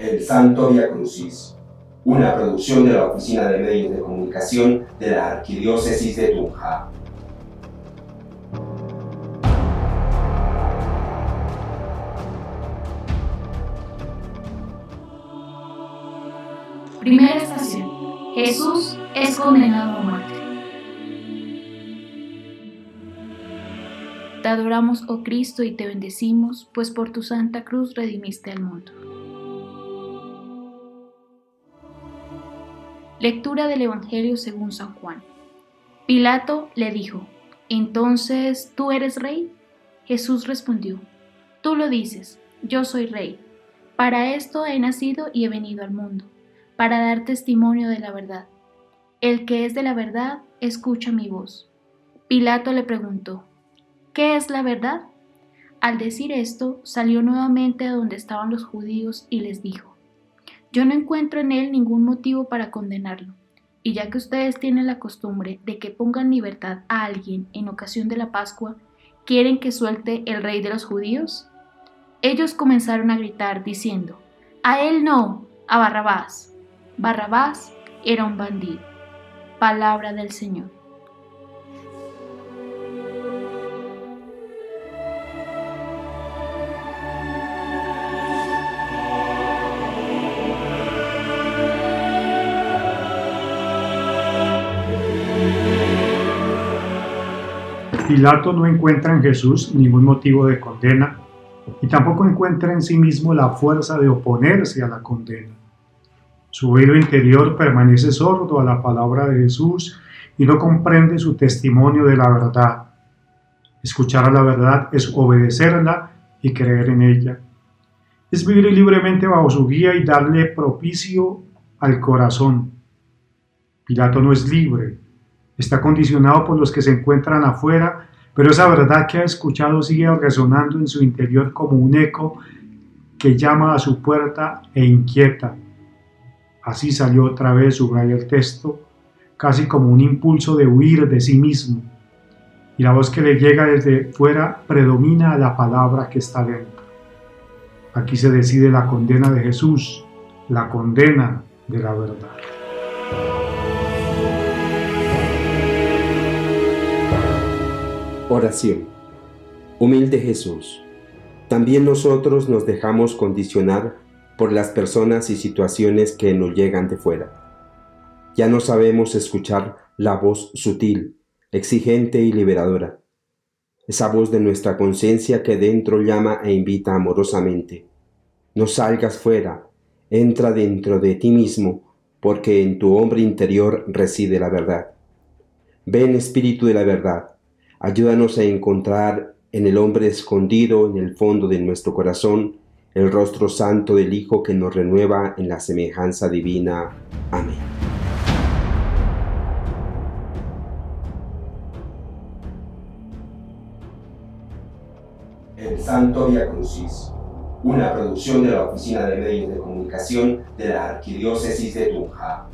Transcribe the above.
El Santo Via Crucis, una producción de la Oficina de Medios de Comunicación de la Arquidiócesis de Tunja. Primera estación. Jesús es condenado a muerte. Te adoramos, oh Cristo, y te bendecimos, pues por tu santa cruz redimiste al mundo. Lectura del Evangelio según San Juan. Pilato le dijo, ¿entonces tú eres rey? Jesús respondió, tú lo dices, yo soy rey. Para esto he nacido y he venido al mundo, para dar testimonio de la verdad. El que es de la verdad, escucha mi voz. Pilato le preguntó, ¿qué es la verdad? Al decir esto, salió nuevamente a donde estaban los judíos y les dijo, yo no encuentro en él ningún motivo para condenarlo, y ya que ustedes tienen la costumbre de que pongan libertad a alguien en ocasión de la Pascua, ¿quieren que suelte el rey de los judíos? Ellos comenzaron a gritar diciendo, A él no, a Barrabás. Barrabás era un bandido. Palabra del Señor. Pilato no encuentra en Jesús ningún motivo de condena y tampoco encuentra en sí mismo la fuerza de oponerse a la condena. Su oído interior permanece sordo a la palabra de Jesús y no comprende su testimonio de la verdad. Escuchar a la verdad es obedecerla y creer en ella. Es vivir libremente bajo su guía y darle propicio al corazón. Pilato no es libre, está condicionado por los que se encuentran afuera, pero esa verdad que ha escuchado sigue resonando en su interior como un eco que llama a su puerta e inquieta. Así salió otra vez, subraya el texto, casi como un impulso de huir de sí mismo. Y la voz que le llega desde fuera predomina a la palabra que está dentro. Aquí se decide la condena de Jesús, la condena de la verdad. Oración. Humilde Jesús, también nosotros nos dejamos condicionar por las personas y situaciones que nos llegan de fuera. Ya no sabemos escuchar la voz sutil, exigente y liberadora. Esa voz de nuestra conciencia que dentro llama e invita amorosamente. No salgas fuera, entra dentro de ti mismo, porque en tu hombre interior reside la verdad. Ven Espíritu de la verdad Ayúdanos a encontrar en el hombre escondido en el fondo de nuestro corazón el rostro santo del Hijo que nos renueva en la semejanza divina. Amén. El Santo Via Crucis, una producción de la Oficina de Medios de Comunicación de la Arquidiócesis de Tunja.